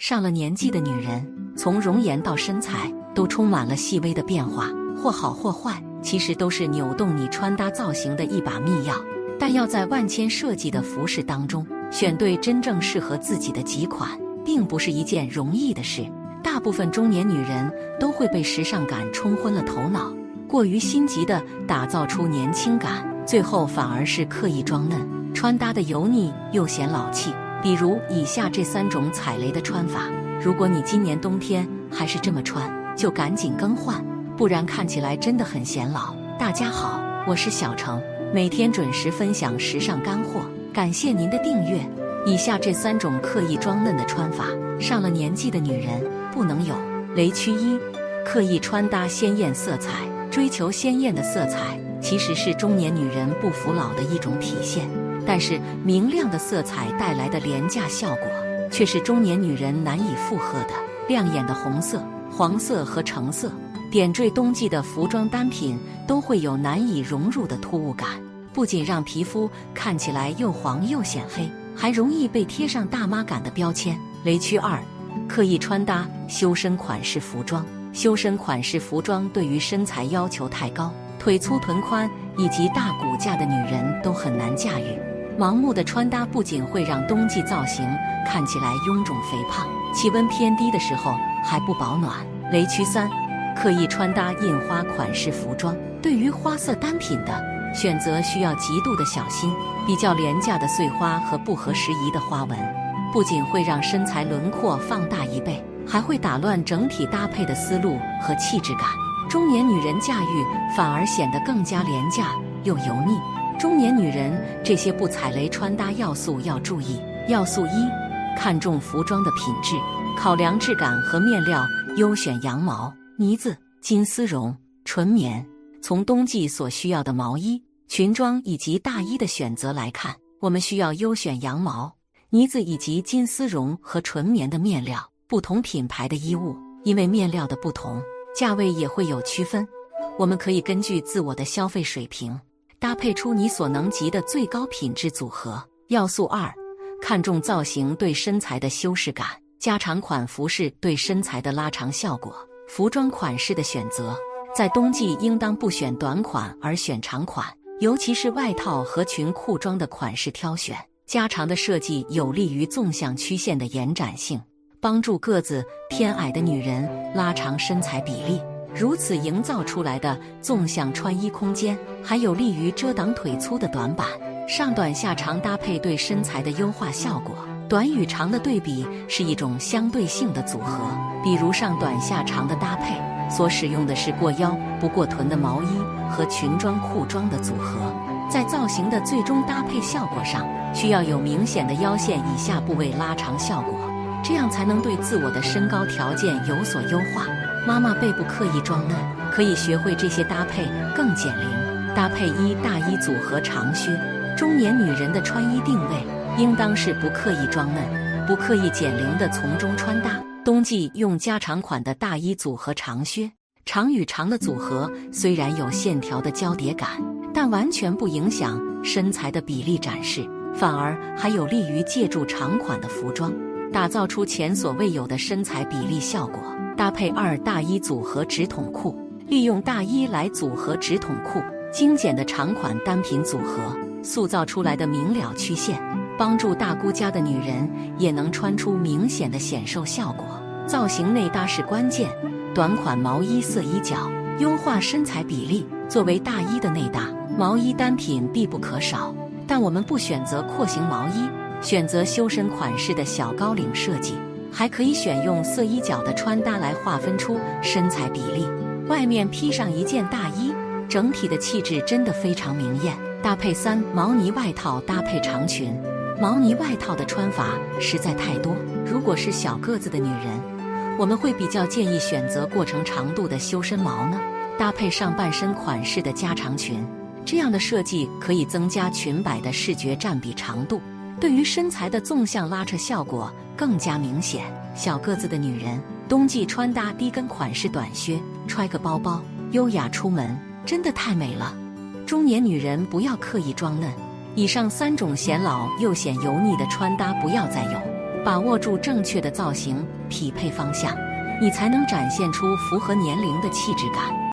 上了年纪的女人，从容颜到身材，都充满了细微的变化，或好或坏，其实都是扭动你穿搭造型的一把密钥。但要在万千设计的服饰当中，选对真正适合自己的几款，并不是一件容易的事。大部分中年女人都会被时尚感冲昏了头脑，过于心急的打造出年轻感，最后反而是刻意装嫩，穿搭的油腻又显老气。比如以下这三种踩雷的穿法，如果你今年冬天还是这么穿，就赶紧更换，不然看起来真的很显老。大家好，我是小程，每天准时分享时尚干货，感谢您的订阅。以下这三种刻意装嫩的穿法，上了年纪的女人不能有。雷区一：刻意穿搭鲜艳色彩。追求鲜艳的色彩，其实是中年女人不服老的一种体现。但是明亮的色彩带来的廉价效果，却是中年女人难以负荷的。亮眼的红色、黄色和橙色点缀冬季的服装单品，都会有难以融入的突兀感，不仅让皮肤看起来又黄又显黑。还容易被贴上大妈感的标签。雷区二，刻意穿搭修身款式服装。修身款式服装对于身材要求太高，腿粗臀宽以及大骨架的女人都很难驾驭。盲目的穿搭不仅会让冬季造型看起来臃肿肥胖，气温偏低的时候还不保暖。雷区三，刻意穿搭印花款式服装。对于花色单品的。选择需要极度的小心，比较廉价的碎花和不合时宜的花纹，不仅会让身材轮廓放大一倍，还会打乱整体搭配的思路和气质感。中年女人驾驭反而显得更加廉价又油腻。中年女人这些不踩雷穿搭要素要注意。要素一：看重服装的品质，考量质感和面料，优选羊毛、呢子、金丝绒、纯棉。从冬季所需要的毛衣、裙装以及大衣的选择来看，我们需要优选羊毛、呢子以及金丝绒和纯棉的面料。不同品牌的衣物，因为面料的不同，价位也会有区分。我们可以根据自我的消费水平，搭配出你所能及的最高品质组合。要素二：看重造型对身材的修饰感，加长款服饰对身材的拉长效果。服装款式的选择。在冬季，应当不选短款而选长款，尤其是外套和裙裤装的款式挑选。加长的设计有利于纵向曲线的延展性，帮助个子偏矮的女人拉长身材比例。如此营造出来的纵向穿衣空间，还有利于遮挡腿粗的短板。上短下长搭配对身材的优化效果。短与长的对比是一种相对性的组合，比如上短下长的搭配。所使用的是过腰不过臀的毛衣和裙装裤装的组合，在造型的最终搭配效果上，需要有明显的腰线以下部位拉长效果，这样才能对自我的身高条件有所优化。妈妈背部刻意装嫩，可以学会这些搭配更减龄。搭配一大衣组合长靴，中年女人的穿衣定位应当是不刻意装嫩、不刻意减龄的从中穿搭。冬季用加长款的大衣组合长靴，长与长的组合虽然有线条的交叠感，但完全不影响身材的比例展示，反而还有利于借助长款的服装，打造出前所未有的身材比例效果。搭配二大衣组合直筒裤，利用大衣来组合直筒裤，精简的长款单品组合，塑造出来的明了曲线。帮助大姑家的女人也能穿出明显的显瘦效果。造型内搭是关键，短款毛衣色衣角，优化身材比例。作为大衣的内搭，毛衣单品必不可少。但我们不选择廓形毛衣，选择修身款式的小高领设计，还可以选用色衣角的穿搭来划分出身材比例。外面披上一件大衣，整体的气质真的非常明艳。搭配三毛呢外套搭配长裙。毛呢外套的穿法实在太多，如果是小个子的女人，我们会比较建议选择过程长度的修身毛呢，搭配上半身款式的加长裙，这样的设计可以增加裙摆的视觉占比长度，对于身材的纵向拉扯效果更加明显。小个子的女人，冬季穿搭低跟款式短靴，揣个包包，优雅出门，真的太美了。中年女人不要刻意装嫩。以上三种显老又显油腻的穿搭不要再有，把握住正确的造型，匹配方向，你才能展现出符合年龄的气质感。